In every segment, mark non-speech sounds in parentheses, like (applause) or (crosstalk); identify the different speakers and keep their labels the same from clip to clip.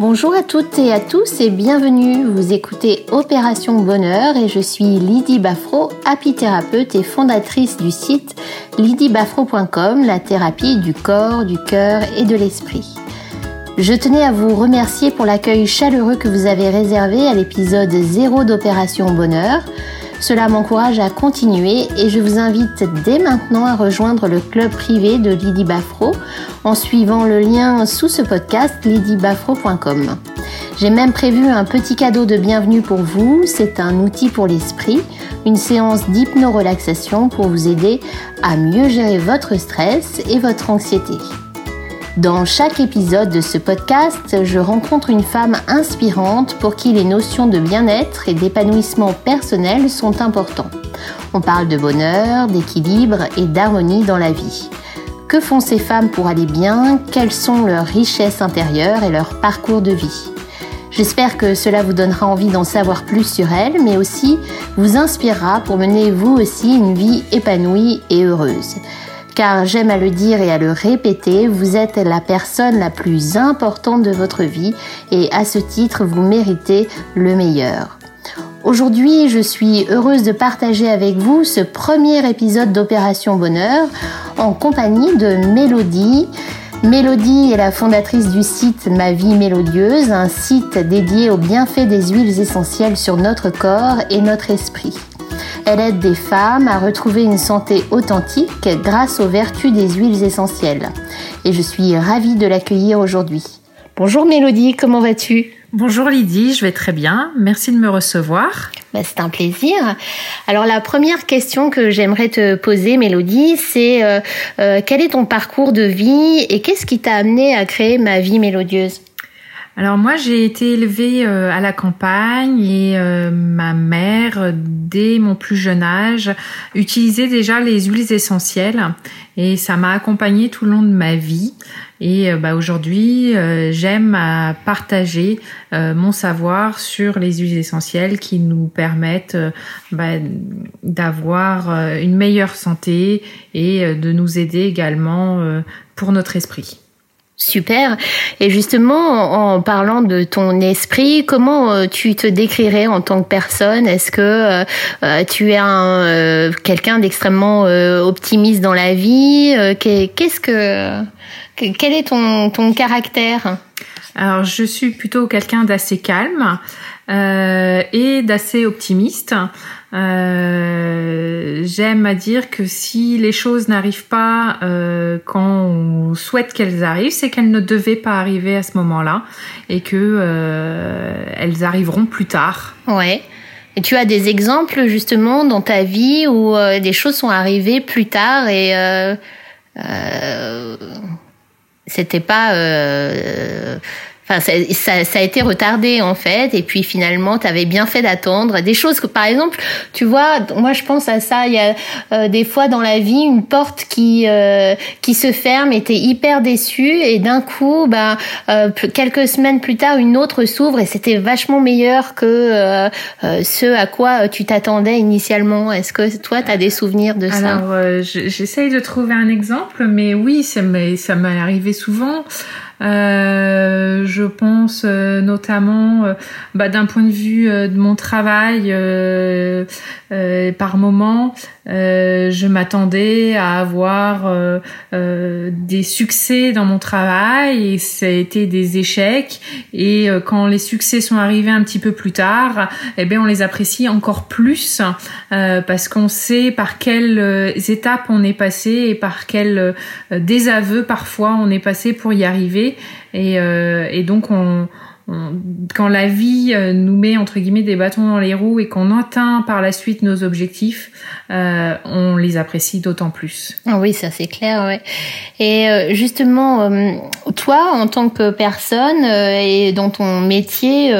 Speaker 1: Bonjour à toutes et à tous et bienvenue. Vous écoutez Opération Bonheur et je suis Lydie Baffro, apithérapeute et fondatrice du site lydiebafro.com, la thérapie du corps, du cœur et de l'esprit. Je tenais à vous remercier pour l'accueil chaleureux que vous avez réservé à l'épisode 0 d'Opération Bonheur. Cela m'encourage à continuer et je vous invite dès maintenant à rejoindre le club privé de Lydie Bafro en suivant le lien sous ce podcast lydiebafro.com. J'ai même prévu un petit cadeau de bienvenue pour vous, c'est un outil pour l'esprit, une séance d'hypno-relaxation pour vous aider à mieux gérer votre stress et votre anxiété. Dans chaque épisode de ce podcast, je rencontre une femme inspirante pour qui les notions de bien-être et d'épanouissement personnel sont importants. On parle de bonheur, d'équilibre et d'harmonie dans la vie. Que font ces femmes pour aller bien? Quelles sont leurs richesses intérieures et leur parcours de vie? J'espère que cela vous donnera envie d'en savoir plus sur elles, mais aussi vous inspirera pour mener vous aussi une vie épanouie et heureuse car j'aime à le dire et à le répéter, vous êtes la personne la plus importante de votre vie et à ce titre, vous méritez le meilleur. Aujourd'hui, je suis heureuse de partager avec vous ce premier épisode d'Opération Bonheur en compagnie de Mélodie. Mélodie est la fondatrice du site Ma vie mélodieuse, un site dédié aux bienfaits des huiles essentielles sur notre corps et notre esprit. Elle aide des femmes à retrouver une santé authentique grâce aux vertus des huiles essentielles. Et je suis ravie de l'accueillir aujourd'hui. Bonjour Mélodie, comment vas-tu?
Speaker 2: Bonjour Lydie, je vais très bien. Merci de me recevoir.
Speaker 1: Bah, c'est un plaisir. Alors la première question que j'aimerais te poser, Mélodie, c'est euh, euh, quel est ton parcours de vie et qu'est-ce qui t'a amené à créer ma vie mélodieuse?
Speaker 2: Alors moi j'ai été élevée euh, à la campagne et euh, ma mère dès mon plus jeune âge utilisait déjà les huiles essentielles et ça m'a accompagnée tout le long de ma vie et euh, bah, aujourd'hui j'aime partager mon savoir sur les huiles essentielles qui nous permettent bah, d'avoir une meilleure santé et de nous aider également pour notre esprit.
Speaker 1: Super. Et justement, en parlant de ton esprit, comment euh, tu te décrirais en tant que personne? Est-ce que euh, euh, tu es un quelqu'un d'extrêmement optimiste dans la vie? Qu'est-ce que quel est ton ton caractère?
Speaker 2: Alors, je suis plutôt quelqu'un d'assez calme et d'assez optimiste. Euh, j'aime à dire que si les choses n'arrivent pas euh, quand on souhaite qu'elles arrivent, c'est qu'elles ne devaient pas arriver à ce moment-là et que euh, elles arriveront plus tard.
Speaker 1: Ouais. Et tu as des exemples justement dans ta vie où des choses sont arrivées plus tard et c'était pas ça, ça, a été retardé en fait, et puis finalement, tu avais bien fait d'attendre. Des choses que, par exemple, tu vois, moi je pense à ça. Il y a euh, des fois dans la vie une porte qui euh, qui se ferme, et t'es hyper déçu, et d'un coup, bah, euh, quelques semaines plus tard, une autre s'ouvre, et c'était vachement meilleur que ce à quoi tu t'attendais initialement. Est-ce que toi, tu as des souvenirs de
Speaker 2: ça? Alors, j'essaye de trouver un exemple, mais oui, ça m'est arrivé souvent. Euh, je pense euh, notamment euh, bah, d'un point de vue de mon travail par moment je m'attendais à avoir des succès dans mon travail et ça a été des échecs. Et quand les succès sont arrivés un petit peu plus tard eh bien on les apprécie encore plus parce qu'on sait par quelles étapes on est passé et par quels désaveux parfois on est passé pour y arriver et, euh, et donc on, quand la vie euh, nous met entre guillemets des bâtons dans les roues et qu'on atteint par la suite nos objectifs, euh, on les apprécie d'autant plus.
Speaker 1: Ah oui, ça c'est clair. Ouais. Et euh, justement, euh, toi, en tant que personne et dans ton métier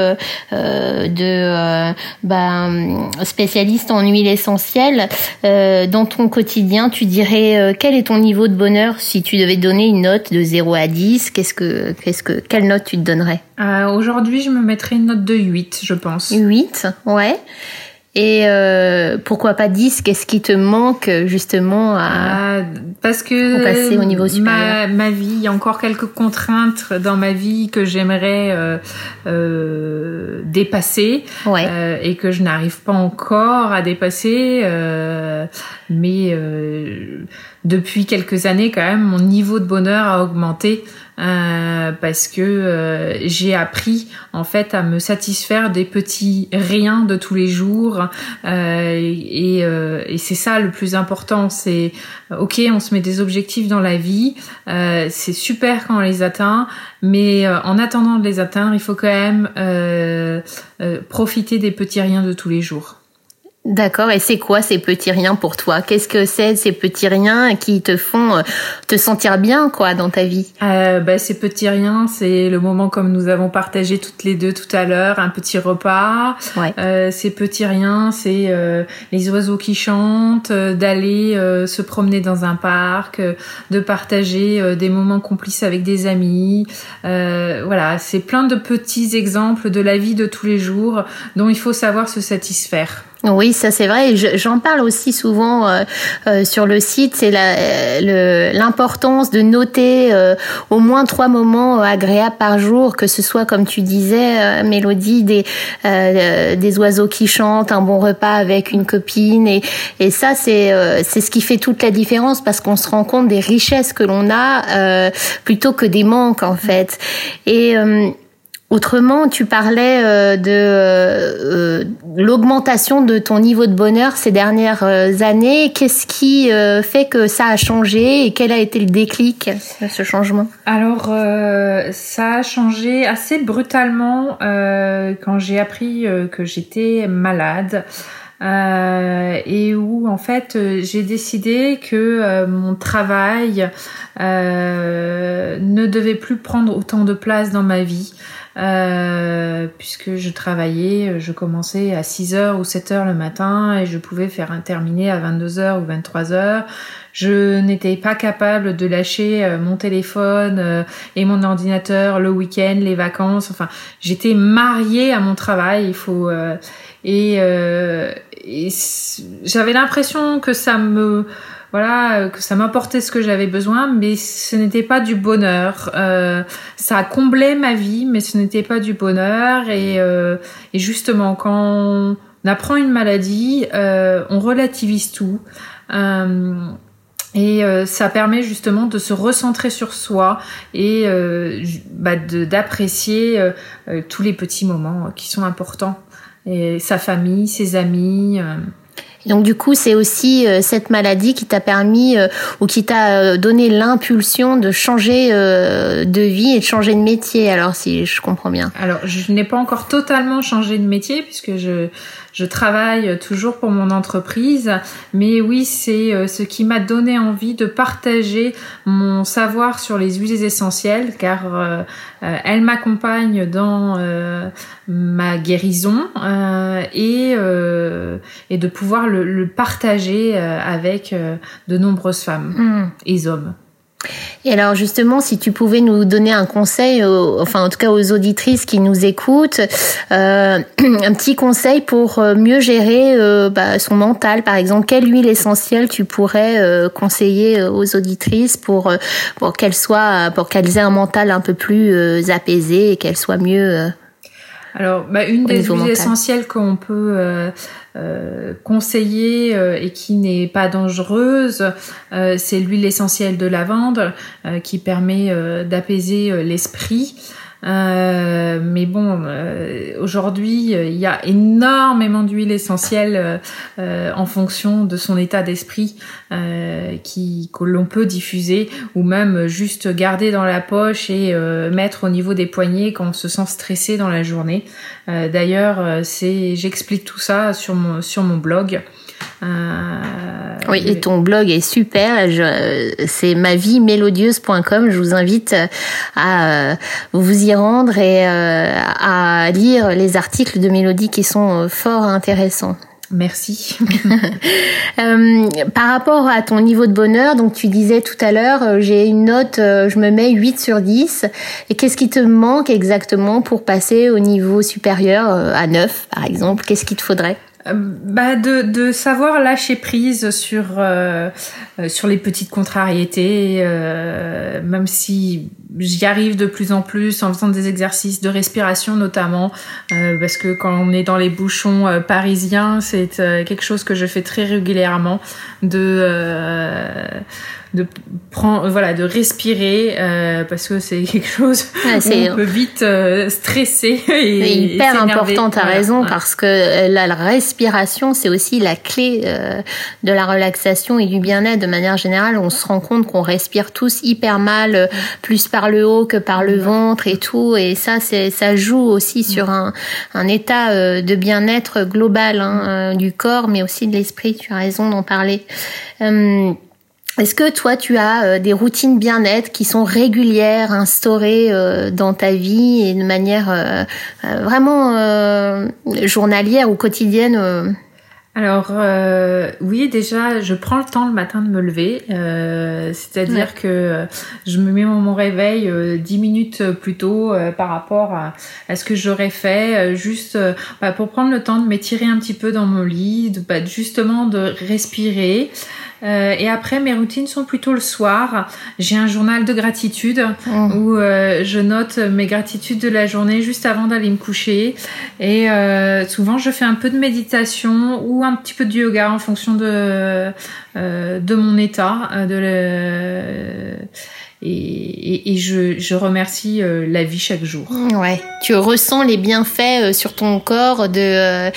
Speaker 1: de ben, spécialiste en huile essentielle, dans ton quotidien, tu dirais quel est ton niveau de bonheur si tu devais donner une note de 0 à 10 Qu'est-ce que, qu'est-ce que, quelle note tu te donnerais?
Speaker 2: Aujourd'hui, je me mettrais une note de 8, je pense.
Speaker 1: 8, ouais. Et euh, pourquoi pas 10 Qu'est-ce qui te manque justement à
Speaker 2: ah, parce que
Speaker 1: passer au niveau
Speaker 2: supérieur? ma, ma, vie, il y a encore quelques contraintes dans ma vie que j'aimerais euh, euh, dépasser
Speaker 1: ouais.
Speaker 2: euh, et que je n'arrive pas encore à dépasser. Euh, mais euh, depuis quelques années, quand même, mon niveau de bonheur a augmenté. Euh, parce que euh, j'ai appris en fait à me satisfaire des petits riens de tous les jours. Euh, et, euh, et c'est ça le plus important. C'est ok on se met des objectifs dans la vie. Euh, c'est super quand on les atteint. Mais en attendant de les atteindre il faut quand même profiter des petits riens de tous les jours
Speaker 1: D'accord. Et c'est quoi ces petits riens pour toi? Qu'est-ce que c'est ces petits riens qui te font euh, te sentir bien, quoi, dans ta vie?
Speaker 2: Euh, bah, Ces petits riens, c'est le moment comme nous avons partagé toutes les deux tout à l'heure, un petit repas.
Speaker 1: Ouais.
Speaker 2: Euh, ces petits riens, c'est euh, les oiseaux qui chantent, euh, d'aller euh, se promener dans un parc, de partager des moments complices avec des amis. voilà, c'est plein de petits exemples de la vie de tous les jours dont il faut savoir se satisfaire.
Speaker 1: Oui, ça c'est vrai. J'en parle aussi souvent euh, euh, sur le site. C'est l'importance de noter euh, au moins trois moments agréables par jour, que ce soit comme tu disais, Mélodie, des des oiseaux qui chantent, un bon repas avec une copine, et, et ça c'est c'est ce qui fait toute la différence parce qu'on se rend compte des richesses que l'on a plutôt que des manques en fait. Et Autrement, tu parlais euh, de euh, l'augmentation de ton niveau de bonheur ces dernières euh, années. Qu'est-ce qui fait que ça a changé et quel a été le déclic ce changement?
Speaker 2: Alors, ça a changé assez brutalement quand j'ai appris que j'étais malade. et où en fait j'ai décidé que mon travail ne devait plus prendre autant de place dans ma vie. Euh, puisque je travaillais, je commençais à 6h ou 7h le matin et je pouvais faire un terminé à 22h ou 23h. Je n'étais pas capable de lâcher euh, mon téléphone euh, et mon ordinateur le week-end, les vacances. Enfin, j'étais mariée à mon travail. Il faut et, et j'avais l'impression que ça me voilà, euh, que ça m'apportait ce que j'avais besoin, mais ce n'était pas du bonheur. Euh, ça comblait ma vie, mais ce n'était pas du bonheur. Et, euh, et, justement, quand on apprend une maladie, euh, on relativise tout. Euh, et euh, ça permet justement de se recentrer sur soi et bah, d'apprécier tous les petits moments qui sont importants. Et sa famille, ses amis
Speaker 1: donc du coup, c'est aussi euh, cette maladie qui t'a permis euh, ou qui t'a euh, donné l'impulsion de changer de vie et de changer de métier. Alors si je comprends bien.
Speaker 2: Alors je n'ai pas encore totalement changé de métier puisque je je travaille toujours pour mon entreprise, mais oui, c'est euh, ce qui m'a donné envie de partager mon savoir sur les huiles essentielles, car euh, euh, elles m'accompagnent dans ma guérison et, et de pouvoir le, le partager avec de nombreuses femmes mmh. et hommes.
Speaker 1: Et alors justement, si tu pouvais nous donner un conseil, enfin en tout cas aux auditrices qui nous écoutent, euh, (clears throat) un petit conseil pour euh, mieux gérer euh, bah, son mental, par exemple, quelle huile essentielle tu pourrais euh, conseiller aux auditrices pour pour qu'elles soient, pour qu'elles aient un mental un peu plus apaisé et qu'elles soient mieux.
Speaker 2: Alors, bah, une des huiles essentielles qu'on peut euh, conseillée euh, et qui n'est pas dangereuse, euh, c'est l'huile essentielle de lavande qui permet d'apaiser l'esprit. Euh, mais bon, euh, aujourd'hui, il y a énormément d'huile essentielle euh, en fonction de son état d'esprit qui que l'on peut diffuser ou même juste garder dans la poche et mettre au niveau des poignets quand on se sent stressé dans la journée. D'ailleurs, c'est j'explique tout ça sur mon sur mon blog.
Speaker 1: Euh, oui, et ton blog est super. C'est mavie-mélodieuse.com. Je vous invite à euh, vous y rendre et euh, à lire les articles de Mélodie qui sont fort intéressants.
Speaker 2: Merci. (laughs) (laughs)
Speaker 1: euh, par rapport à ton niveau de bonheur, donc tu disais tout à l'heure, j'ai une note, je me mets 8 sur 10. Et qu'est-ce qui te manque exactement pour passer au niveau supérieur à 9, par exemple? Qu'est-ce qu'il te faudrait?
Speaker 2: Bah de, de savoir lâcher prise sur sur les petites contrariétés même si j'y arrive de plus en plus en faisant des exercices de respiration notamment parce que quand on est dans les bouchons parisiens c'est quelque chose que je fais très régulièrement de de prendre voilà de respirer euh, parce que c'est (laughs) quelque chose où on peut vite euh, stresser et,
Speaker 1: c'est hyper important t'as raison parce que euh, la, respiration c'est aussi la clé euh, de la relaxation et du bien-être. De manière générale on se rend compte qu'on respire tous hyper mal euh, plus par le haut que par le ventre et tout. Et ça c'est ça joue aussi sur un, un état de bien-être global hein, du corps mais aussi de l'esprit. Tu as raison d'en parler est-ce que toi, tu as euh, des routines bien-être qui sont régulières, instaurées euh, dans ta vie et de manière euh, vraiment journalière ou quotidienne
Speaker 2: alors oui, déjà, je prends le temps le matin de me lever, c'est-à-dire que je me mets mon réveil dix minutes plus tôt par rapport à, ce que j'aurais fait, juste bah, pour prendre le temps de m'étirer un petit peu dans mon lit, de, bah, justement de respirer. Euh, et après, mes routines sont plutôt le soir. J'ai un journal de gratitude mmh. où euh, je note mes gratitudes de la journée juste avant d'aller me coucher. Et euh, souvent, je fais un peu de méditation ou un petit peu de yoga en fonction de de mon état. De le et, et, je, je, remercie euh, la vie chaque jour.
Speaker 1: Ouais, tu ressens les bienfaits euh, sur ton corps de euh,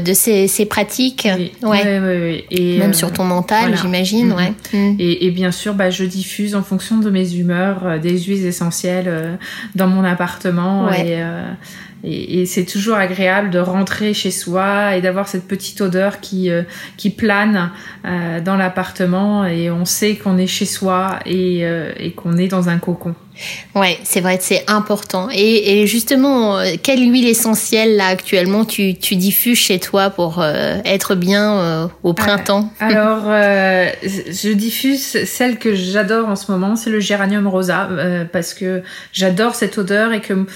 Speaker 1: de ces, ces pratiques.
Speaker 2: Oui. Ouais. ouais,
Speaker 1: Et même sur ton mental, j'imagine. Mm-hmm. Ouais.
Speaker 2: Mm. Et, et, bien sûr, bah, je diffuse en fonction de mes humeurs des huiles essentielles dans mon appartement et et, et c'est toujours agréable de rentrer chez soi et d'avoir cette petite odeur qui, euh, qui plane euh, dans l'appartement et on sait qu'on est chez soi et, euh, et qu'on est dans un cocon.
Speaker 1: Ouais, c'est vrai, c'est important. Et, et, justement, euh, quelle huile essentielle là actuellement tu, tu diffuses chez toi pour euh, être bien euh, au printemps?
Speaker 2: Alors, je diffuse celle que j'adore en ce moment, c'est le géranium rosa parce que j'adore cette odeur et que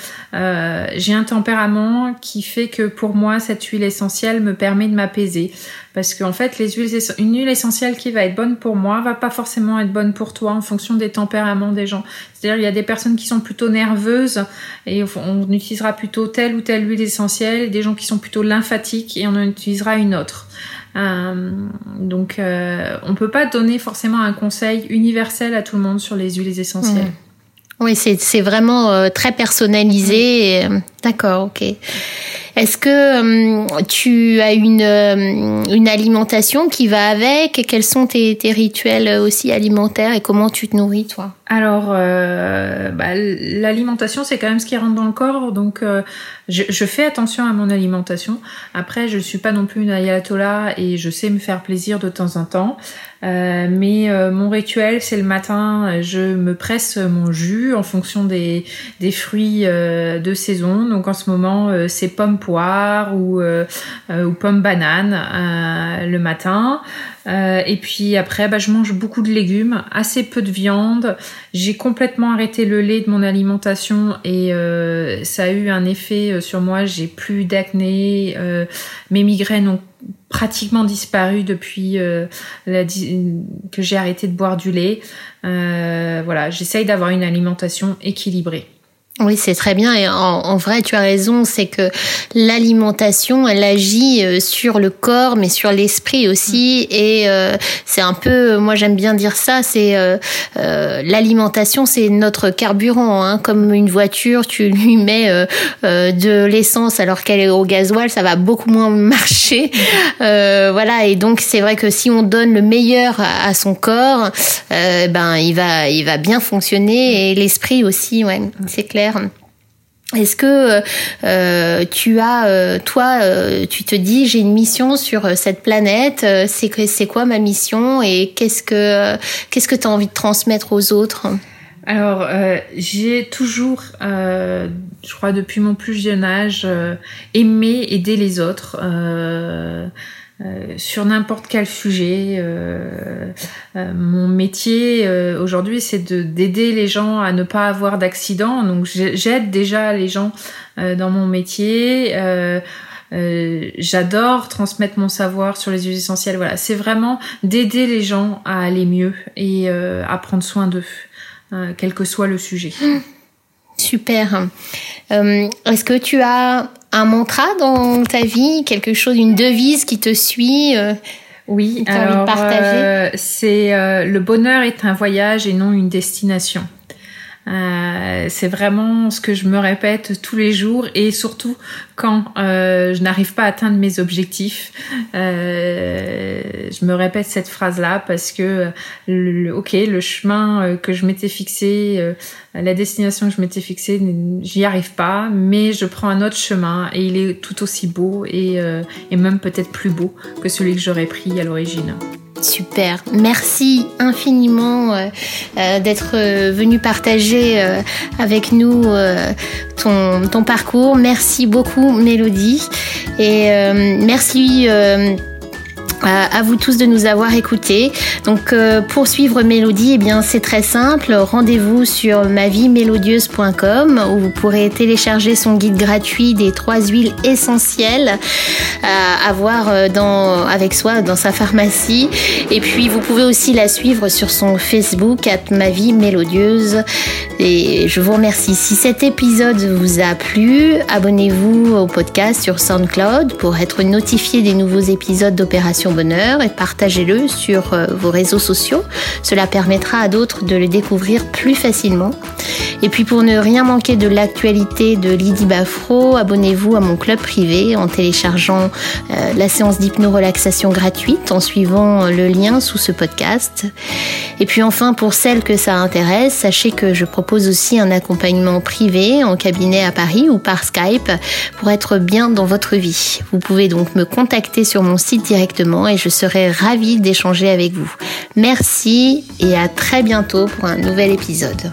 Speaker 2: j'ai un tempérament qui fait que pour moi cette huile essentielle me permet de m'apaiser parce qu'en fait les huiles une huile essentielle qui va être bonne pour moi va pas forcément être bonne pour toi en fonction des tempéraments des gens. C'est-à-dire il y a des personnes qui sont plutôt nerveuses et on utilisera plutôt telle ou telle huile essentielle, des gens qui sont plutôt lymphatiques et on en utilisera une autre. Euh, donc euh, on peut pas donner forcément un conseil universel à tout le monde sur les huiles essentielles. Mmh.
Speaker 1: Oui, c'est vraiment euh, très personnalisé. Mmh. D'accord, ok. Est-ce que euh, tu as une, euh, une alimentation qui va avec? Quels sont tes, tes, rituels aussi alimentaires et comment tu te nourris toi?
Speaker 2: Alors, euh, bah, l'alimentation, c'est quand même ce qui rentre dans le corps. Donc, euh, je, fais attention à mon alimentation. Après, je suis pas non plus une ayatollah et je sais me faire plaisir de temps en temps. Euh, mais mon rituel, c'est le matin, je me presse mon jus en fonction des, fruits de saison. Donc en ce moment, c'est pommes poire ou, ou pomme banane le matin. et puis après, bah, je mange beaucoup de légumes, assez peu de viande. J'ai complètement arrêté le lait de mon alimentation et ça a eu un effet sur moi. J'ai plus d'acné, mes migraines ont pratiquement disparu depuis que j'ai arrêté de boire du lait. voilà, j'essaye d'avoir une alimentation équilibrée.
Speaker 1: Oui, c'est très bien. Et en, vrai, tu as raison, c'est que l'alimentation, elle agit euh, sur le corps, mais sur l'esprit aussi. Et euh, c'est un peu, moi j'aime bien dire ça, c'est euh, l'alimentation, c'est notre carburant. Hein. Comme une voiture, tu lui mets de l'essence alors qu'elle est au gasoil, ça va beaucoup moins (laughs) marcher. voilà. Et donc c'est vrai que si on donne le meilleur à, son corps, ben il va, il va bien fonctionner. Et l'esprit aussi, ouais, c'est clair. Est-ce que euh, tu as, euh, toi, euh, tu te dis, j'ai une mission sur cette planète. c'est c'est quoi ma mission et qu'est-ce que qu'est-ce que tu as envie de transmettre aux autres?
Speaker 2: Alors, j'ai toujours, je crois depuis mon plus jeune âge, aimé aider les autres. Euh, sur n'importe quel sujet. Euh, euh, mon métier aujourd'hui, c'est d'aider les gens à ne pas avoir d'accidents. Donc j'aide déjà les gens dans mon métier. j'adore transmettre mon savoir sur les huiles essentielles. Voilà, c'est vraiment d'aider les gens à aller mieux et à prendre soin d'eux, quel que soit le sujet.
Speaker 1: Super. Est-ce que tu as un mantra dans ta vie, quelque chose, une devise qui te suit
Speaker 2: oui, alors euh, c'est euh, le bonheur est un voyage et non une destination. Euh, c'est vraiment ce que je me répète tous les jours et surtout quand euh, je n'arrive pas à atteindre mes objectifs, euh, je me répète cette phrase-là parce que le, ok, le chemin que je m'étais fixé, la destination que je m'étais fixée, j'y arrive pas, mais je prends un autre chemin et il est tout aussi beau et, et même peut-être plus beau que celui que j'aurais pris à l'origine.
Speaker 1: Super. Merci infiniment euh, euh, d'être euh, venu partager avec nous ton, ton, parcours. Merci beaucoup Mélodie. Et merci à vous tous de nous avoir écoutés. Donc euh, pour suivre Mélodie, eh bien c'est très simple. Rendez-vous sur mavie-mélodieuse.com où vous pourrez télécharger son guide gratuit des trois huiles essentielles à avoir euh, avec soi dans sa pharmacie. Et puis vous pouvez aussi la suivre sur son Facebook at ma vie mélodieuse. Et je vous remercie. Si cet épisode vous a plu, abonnez-vous au podcast sur SoundCloud pour être notifié des nouveaux épisodes d'Opération Bonheur et partagez-le sur euh, vos réseaux sociaux. Cela permettra à d'autres de le découvrir plus facilement. Et puis pour ne rien manquer de l'actualité de Lydie Bafro, abonnez-vous à mon club privé en téléchargeant euh, la séance d'hypno-relaxation gratuite en suivant le lien sous ce podcast. Et puis enfin pour celles que ça intéresse, sachez que je propose aussi un accompagnement privé en cabinet à Paris ou par Skype pour être bien dans votre vie. Vous pouvez donc me contacter sur mon site directement et je serai ravie d'échanger avec vous. Merci et à très bientôt pour un nouvel épisode.